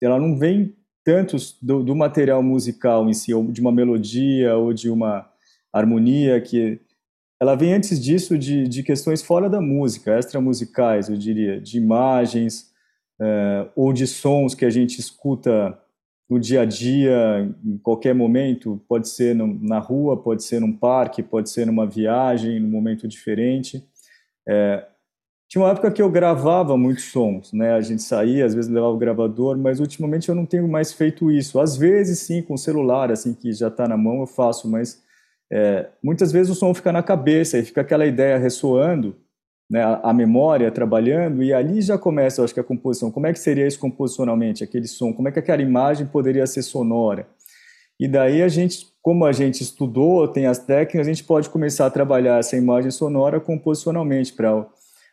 ela não vem tanto do, do, material musical em si, ou de uma melodia ou de uma harmonia que ela vem antes disso de, de questões fora da música, extramusicais, eu diria, de imagens é, ou de sons que a gente escuta no dia a dia, em qualquer momento, pode ser no, na rua, pode ser num parque, pode ser numa viagem, num momento diferente. É, tinha uma época que eu gravava muitos sons, né? A gente saía, às vezes levava o gravador, mas ultimamente eu não tenho mais feito isso. Às vezes, sim, com o celular, assim, que já está na mão, eu faço, mas é, muitas vezes o som fica na cabeça e fica aquela ideia ressoando, né, a, memória trabalhando, e ali já começa, eu acho que a composição. Como é que seria isso composicionalmente, aquele som? Como é que aquela imagem poderia ser sonora? E daí a gente, como a gente estudou, tem as técnicas, a gente pode começar a trabalhar essa imagem sonora composicionalmente para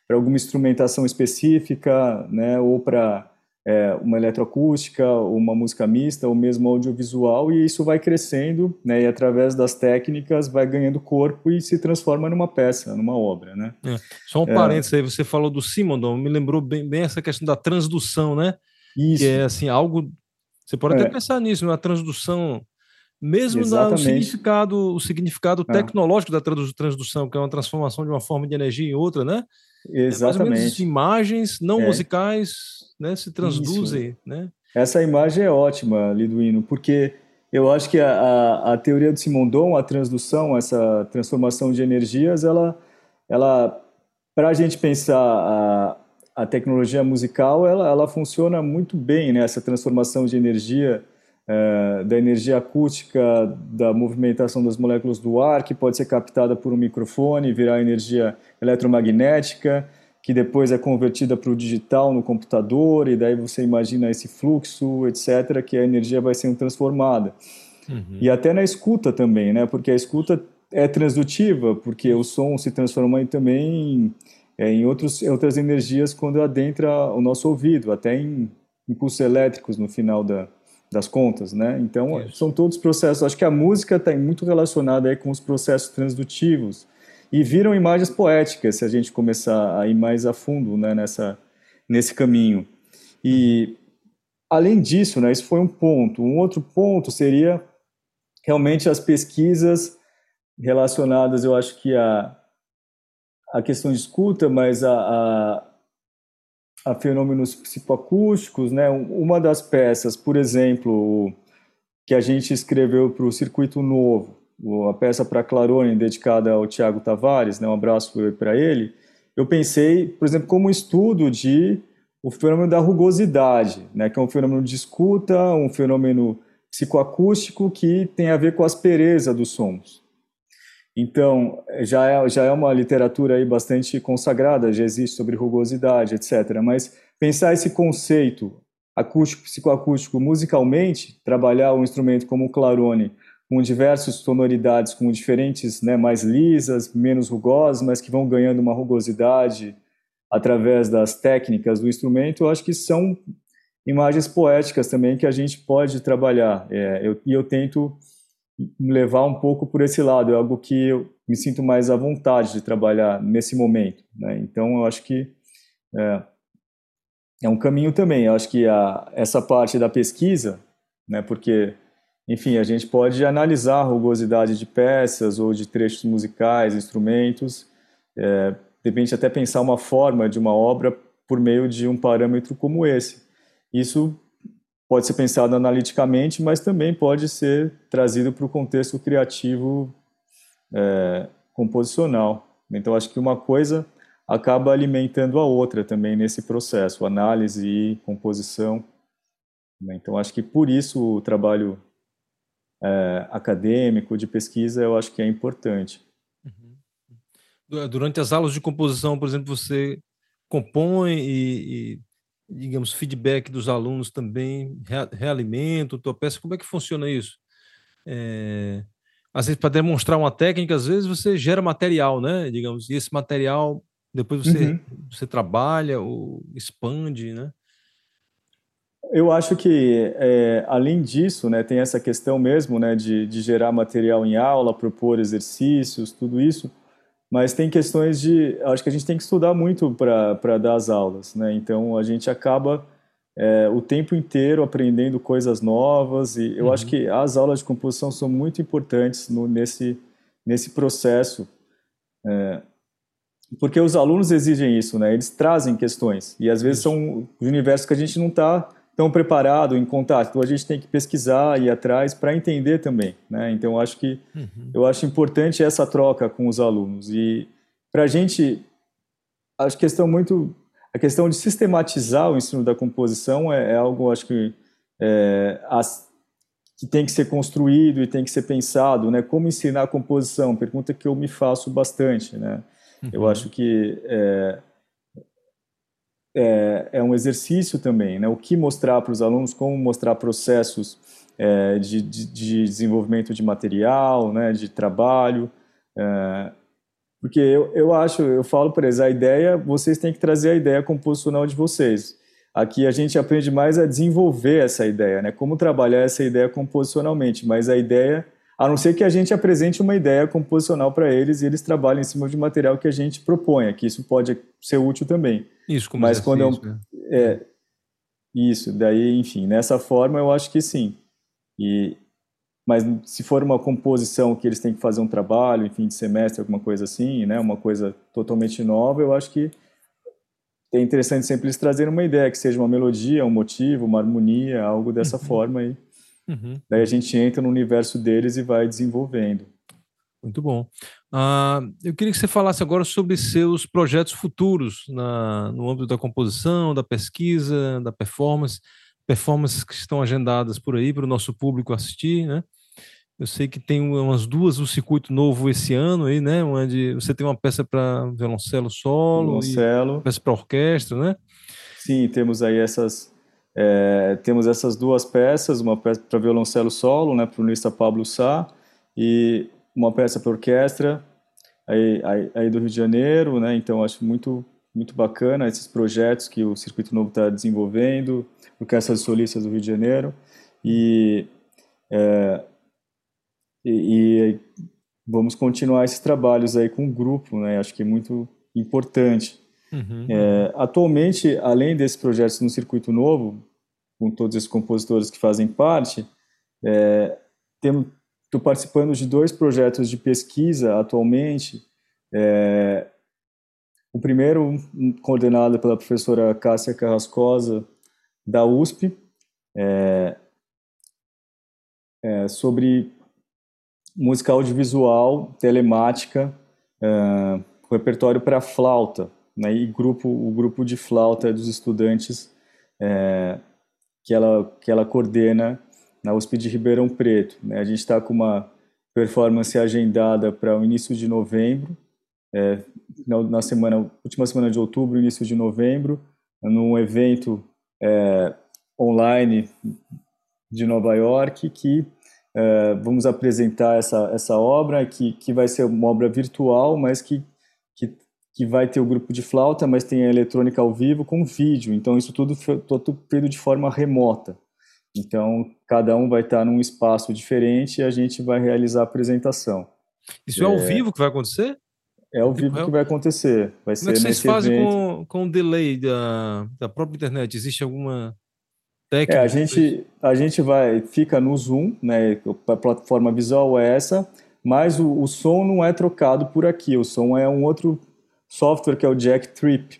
alguma instrumentação específica, né, ou para é, uma eletroacústica, uma música mista, ou mesmo audiovisual, e isso vai crescendo, né, e através das técnicas vai ganhando corpo e se transforma numa peça, numa obra, né? É. Só um é... parênteses aí, você falou do Simondon, me lembrou bem, bem, essa questão da transdução, né? Isso. Que é assim, algo... Você pode até é. pensar nisso, uma transdução mesmo no significado, o significado é. tecnológico da transdução, que é uma transformação de uma forma de energia em outra, né? Exatamente. É imagens não é. musicais né, se transduzem. Né? Essa imagem é ótima, Liduino, porque eu acho que a, a, a, teoria do Simondon, a transdução, essa transformação de energias, ela, ela para a gente pensar a, a tecnologia musical, ela, ela funciona muito bem, né? essa transformação de energia, é, da energia acústica, da movimentação das moléculas do ar, que pode ser captada por um microfone, virar energia eletromagnética, que depois é convertida para o digital no computador, e daí você imagina esse fluxo, etc., que a energia vai sendo transformada. Uhum. E até na escuta também, né? Porque a escuta é transdutiva, porque o som se transforma também em, é, em outros, outras energias quando adentra o nosso ouvido, até em impulsos elétricos no final da, das contas, né? Então, Isso. são todos processos. Acho que a música está muito relacionada aí com os processos transdutivos, e viram imagens poéticas se a gente começar a ir mais a fundo né, nessa, nesse caminho. E além disso, né, isso foi um ponto. Um outro ponto seria realmente as pesquisas relacionadas, eu acho que a, a questão de escuta, mas a, a, a fenômenos psicoacústicos, né? Uma das peças, por exemplo, que a gente escreveu para o Circuito Novo, a peça para Clarone dedicada ao Tiago Tavares, né, um abraço para ele, eu pensei, por exemplo, como estudo de o fenômeno da rugosidade, né, que é um fenômeno de escuta, um fenômeno psicoacústico que tem a ver com a aspereza dos sons. Então, já é, já é uma literatura aí bastante consagrada, já existe sobre rugosidade, etc. Mas pensar esse conceito acústico, psicoacústico musicalmente, trabalhar um instrumento como o clarone com diversas sonoridades, com diferentes, né, mais lisas, menos rugosas, mas que vão ganhando uma rugosidade através das técnicas do instrumento, eu acho que são imagens poéticas também que a gente pode trabalhar. É, eu, e eu tento me levar um pouco por esse lado, é algo que eu me sinto mais à vontade de trabalhar nesse momento. Né? Então, eu acho que é, é um caminho também. Eu acho que a, essa parte da pesquisa, né, porque, enfim, a gente pode analisar a rugosidade de peças ou de trechos musicais, instrumentos, é, de repente até pensar uma forma de uma obra por meio de um parâmetro como esse. Isso pode ser pensado analiticamente, mas também pode ser trazido para o contexto criativo é, composicional. Então, acho que uma coisa acaba alimentando a outra também nesse processo, análise e composição. Né? Então, acho que por isso o trabalho é, acadêmico, de pesquisa, eu acho que é importante. Uhum. Durante as aulas de composição, por exemplo, você compõe e, e digamos, feedback dos alunos também, realimento, tua peça, como é que funciona isso? É, às vezes, para demonstrar uma técnica, às vezes você gera material, né? Digamos, e esse material depois você, uhum. você trabalha ou expande, né? Eu acho que, é, além disso, né, tem essa questão mesmo né, de, de gerar material em aula, propor exercícios, tudo isso mas tem questões de. Acho que a gente tem que estudar muito para dar as aulas, né? Então a gente acaba é, o tempo inteiro aprendendo coisas novas e eu uhum. acho que as aulas de composição são muito importantes no, nesse, nesse processo. É, porque os alunos exigem isso, né? Eles trazem questões e às vezes são universos que a gente não está tão preparado em contato. Então a gente tem que pesquisar e atrás para entender também, né? Então acho que uhum. eu acho importante essa troca com os alunos e para a gente acho que questão muito a questão de sistematizar o ensino da composição é, é algo acho que é, as, que tem que ser construído e tem que ser pensado, né? Como ensinar a composição? Pergunta que eu me faço bastante, né? Uhum. Eu acho que é, é, é um exercício também, né? O que mostrar para os alunos, como mostrar processos é, de, de, de, desenvolvimento de material, né? De trabalho, é, porque eu, eu acho, eu falo para eles, a ideia, vocês têm que trazer a ideia composicional de vocês. Aqui a gente aprende mais a desenvolver essa ideia, né? Como trabalhar essa ideia composicionalmente, mas a ideia a não ser que a gente apresente uma ideia composicional para eles e eles trabalhem em cima de material que a gente proponha, que isso pode ser útil também. Isso, como Mas quando eu, né? é, isso, daí, enfim, nessa forma eu acho que sim. E mas se for uma composição que eles têm que fazer um trabalho, enfim, de semestre, alguma coisa assim, né, uma coisa totalmente nova, eu acho que é interessante sempre eles trazerem uma ideia, que seja uma melodia, um motivo, uma harmonia, algo dessa uhum. forma aí. Uhum. Daí a gente entra no universo deles e vai desenvolvendo. Muito bom. Uh, eu queria que você falasse agora sobre seus projetos futuros na, no âmbito da composição, da pesquisa, da performance, performances que estão agendadas por aí para o nosso público assistir, né? Eu sei que tem umas duas no circuito novo esse ano aí, né? Onde você tem uma peça para violoncelo solo, violoncelo. peça para orquestra, né? Sim, temos aí essas é, temos essas duas peças, uma peça para violoncelo solo, né, para o nista Pablo Sá, e uma peça para orquestra aí, aí, aí, do Rio de Janeiro, né? Então acho muito muito bacana esses projetos que o Circuito Novo está desenvolvendo, orquestras solistas do Rio de Janeiro e, é, e, e vamos continuar esses trabalhos aí com o grupo, né? Acho que é muito importante. Uhum. É, atualmente, além desses projetos no Circuito Novo, com todos esses compositores que fazem parte, é, estou participando de dois projetos de pesquisa atualmente. É, o primeiro, coordenado pela professora Cássia Carrascosa, da USP, é, é, sobre música audiovisual, telemática, é, repertório para flauta né, e grupo, o grupo de flauta dos estudantes é, que, ela, que ela coordena na USP de Ribeirão Preto. Né. A gente está com uma performance agendada para o início de novembro, é, na semana, última semana de outubro, início de novembro, num evento é, online de Nova York que é, vamos apresentar essa, essa obra que, que vai ser uma obra virtual, mas que que vai ter o grupo de flauta, mas tem a eletrônica ao vivo com vídeo. Então, isso tudo foi tudo feito de forma remota. Então, cada um vai estar num espaço diferente e a gente vai realizar a apresentação. Isso é, é ao vivo que vai acontecer? É ao vivo que vai acontecer. Vai Como é que vocês fazem com, com o delay da, da própria internet? Existe alguma técnica? É, a gente, a gente vai, fica no Zoom, né? A plataforma visual é essa, mas o, o som não é trocado por aqui. O som é um outro software que é o Jack Trip,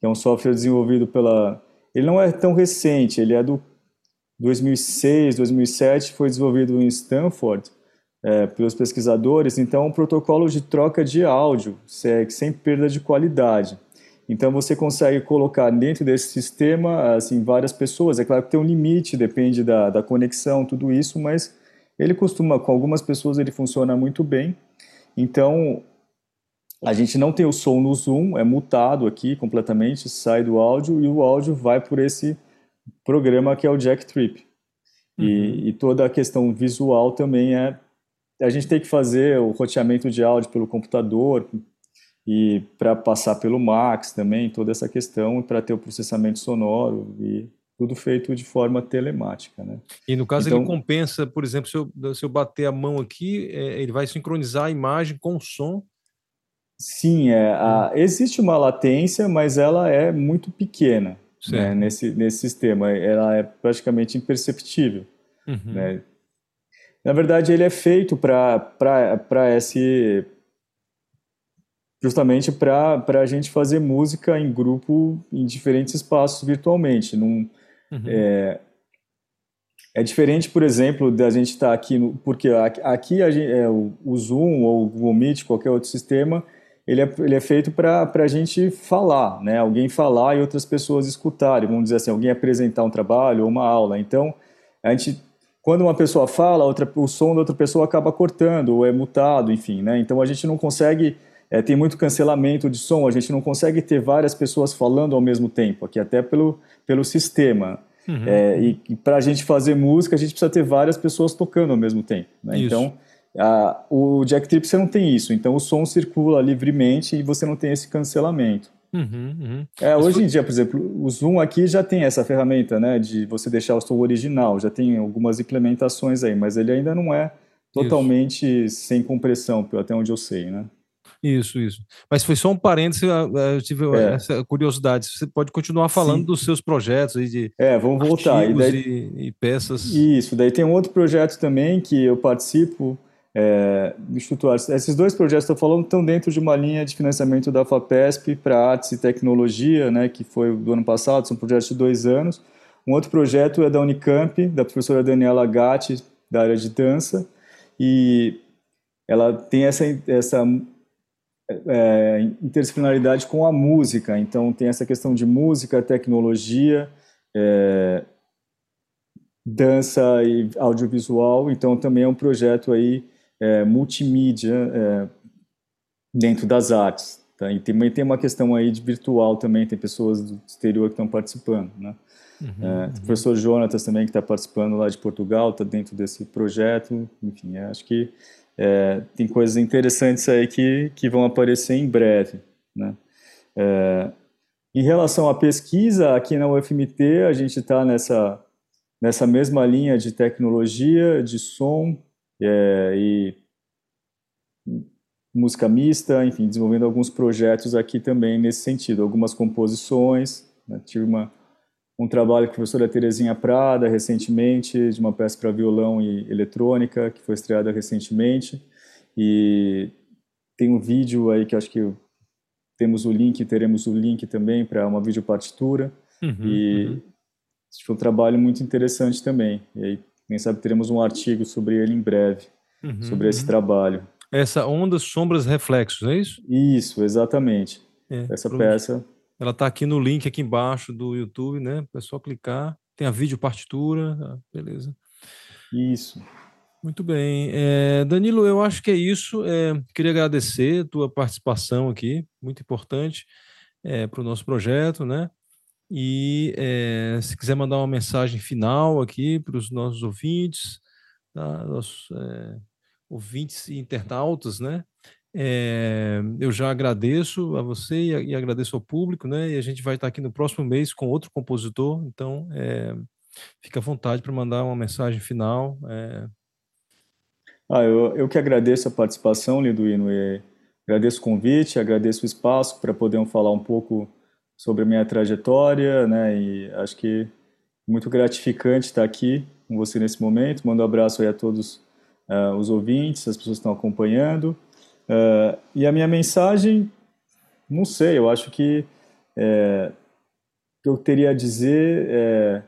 que é um software desenvolvido pela. Ele não é tão recente, ele é do 2006, 2007, foi desenvolvido em Stanford é, pelos pesquisadores. Então, um protocolo de troca de áudio sem perda de qualidade. Então, você consegue colocar dentro desse sistema assim várias pessoas. É claro que tem um limite, depende da, da conexão, tudo isso, mas ele costuma, com algumas pessoas, ele funciona muito bem. Então, a gente não tem o som no Zoom, é mutado aqui completamente, sai do áudio e o áudio vai por esse programa que é o Jack Trip. Uhum. E, e, toda a questão visual também é. A gente tem que fazer o roteamento de áudio pelo computador e para passar pelo Max também, toda essa questão para ter o processamento sonoro e tudo feito de forma telemática, né? E no caso então, ele compensa, por exemplo, se eu, se eu bater a mão aqui, é, ele vai sincronizar a imagem com o som Sim, é, a, existe uma latência, mas ela é muito pequena né, nesse, nesse sistema. Ela é praticamente imperceptível. Uhum. Né? Na verdade, ele é feito para esse. justamente para a gente fazer música em grupo em diferentes espaços virtualmente. Num, uhum. é, é diferente, por exemplo, da gente estar tá aqui, no, porque aqui a gente, é, o, o Zoom ou o Google Meet, qualquer outro sistema ele é, ele é feito para a gente falar, né? Alguém falar e outras pessoas escutarem, vamos dizer assim, alguém apresentar um trabalho ou uma aula. Então, a gente, quando uma pessoa fala, outra, o som da outra pessoa acaba cortando ou é mutado, enfim, né? Então a gente não consegue, é, tem muito cancelamento de som, a gente não consegue ter várias pessoas falando ao mesmo tempo, aqui até pelo, pelo sistema. Uhum. É, e, e para a gente fazer música, a gente precisa ter várias pessoas tocando ao mesmo tempo. Né? Então ah, o Jack Trip você não tem isso, então o som circula livremente e você não tem esse cancelamento. Uhum, uhum. É, hoje em dia, por exemplo, o Zoom aqui já tem essa ferramenta, né, de você deixar o som original, já tem algumas implementações aí, mas ele ainda não é totalmente isso. sem compressão, até onde eu sei, né? Isso, isso. Mas foi só um parênteses, eu tive é. essa curiosidade. Você pode continuar falando Sim. dos seus projetos aí de É, vamos voltar. E, daí... e, e peças. Isso, daí tem um outro projeto também que eu participo, é, Esses dois projetos que eu estou falando estão dentro de uma linha de financiamento da FAPESP para artes e tecnologia, né, que foi do ano passado, são projetos de dois anos. Um outro projeto é da Unicamp, da professora Daniela Gatti, da área de dança, e ela tem essa, essa é, interdisciplinaridade com a música, então tem essa questão de música, tecnologia, é, dança e audiovisual, então também é um projeto aí é, multimídia é, dentro das artes. Tá? E também tem uma questão aí de virtual também, tem pessoas do exterior que estão participando. Né? Uhum, é, uhum. O professor Jonatas também que está participando lá de Portugal, está dentro desse projeto. Enfim, acho que é, tem coisas interessantes aí que, que vão aparecer em breve. Né? É, em relação à pesquisa, aqui na UFMT a gente está nessa, nessa mesma linha de tecnologia, de som, é, e música mista, enfim, desenvolvendo alguns projetos aqui também nesse sentido, algumas composições. Né? Tive uma, um trabalho com a professora Terezinha Prada recentemente, de uma peça para violão e eletrônica, que foi estreada recentemente. E tem um vídeo aí que acho que temos o link, teremos o link também para uma videopartitura. Uhum, e uhum. foi um trabalho muito interessante também. E aí quem sabe teremos um artigo sobre ele em breve, uhum, sobre esse uhum. trabalho. Essa Ondas, Sombras, Reflexos, é isso? Isso, exatamente. É, Essa peça. Ela está aqui no link aqui embaixo do YouTube, né? É só clicar. Tem a vídeo partitura, ah, beleza. Isso. Muito bem. É, Danilo, eu acho que é isso. É, queria agradecer a tua participação aqui, muito importante é, para o nosso projeto, né? E é, se quiser mandar uma mensagem final aqui para os nossos ouvintes, tá? nossos é, ouvintes e internautas, né? É, eu já agradeço a você e, e, agradeço ao público, né? E a gente vai estar aqui no próximo mês com outro compositor. Então, Fica à vontade para mandar uma mensagem final. É... Ah, eu, eu que agradeço a participação, Liduino, e agradeço o convite, agradeço o espaço para poder falar um pouco sobre a minha trajetória, né? E acho que muito gratificante estar aqui com você nesse momento. Mando um abraço aí a todos uh, os ouvintes, as pessoas que estão acompanhando. Uh, e a minha mensagem, não sei, eu acho que é, eu teria a dizer é,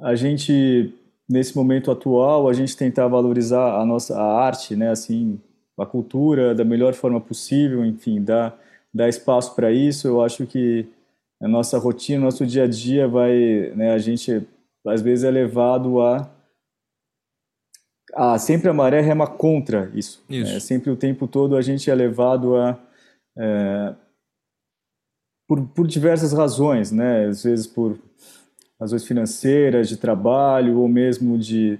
a gente nesse momento atual a gente tentar valorizar a nossa a arte né assim a cultura da melhor forma possível enfim dar dar espaço para isso eu acho que a nossa rotina nosso dia a dia vai né a gente às vezes é levado a a sempre a maré rema contra isso, isso. Né? sempre o tempo todo a gente é levado a é, por, por diversas razões, né? Às vezes por razões financeiras, de trabalho, ou mesmo de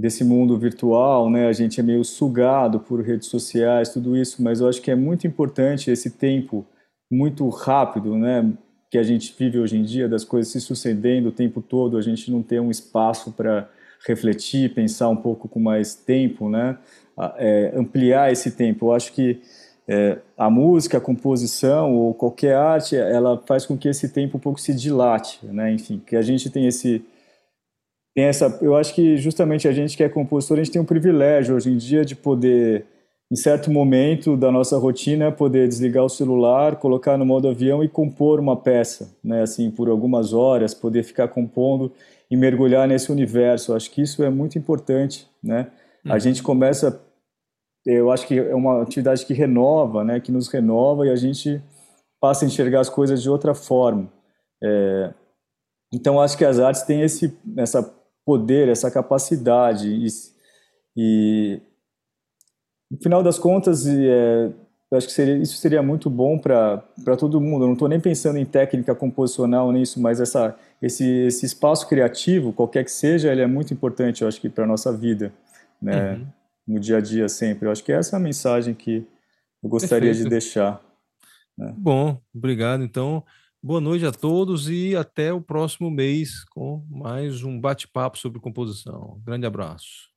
desse mundo virtual, né? A gente é meio sugado por redes sociais, tudo isso, mas eu acho que é muito importante esse tempo muito rápido, né? Que a gente vive hoje em dia, das coisas se sucedendo o tempo todo, a gente não tem um espaço para refletir, pensar um pouco com mais tempo, né? É, ampliar esse tempo. Eu acho que é, a música, a composição ou qualquer arte, ela faz com que esse tempo um pouco se dilate, né? Enfim, que a gente tem esse tem essa, eu acho que justamente a gente que é compositor, a gente tem um privilégio hoje em dia de poder em certo momento da nossa rotina poder desligar o celular, colocar no modo avião e compor uma peça, né? Assim, por algumas horas, poder ficar compondo e mergulhar nesse universo. Eu acho que isso é muito importante, né? A uhum. gente começa eu acho que é uma atividade que renova, né, que nos renova e a gente passa a enxergar as coisas de outra forma. É, então, acho que as artes têm esse essa poder, essa capacidade e, e no final das contas, é, eu acho que seria, isso seria muito bom para todo mundo. Eu não estou nem pensando em técnica composicional nisso, mas essa, esse, esse espaço criativo, qualquer que seja, ele é muito importante, eu acho que para a nossa vida. Né? Uhum no dia a dia sempre. Eu acho que essa é a mensagem que eu gostaria Perfeito. de deixar. Né? Bom, obrigado. Então, boa noite a todos e até o próximo mês com mais um bate-papo sobre composição. Grande abraço.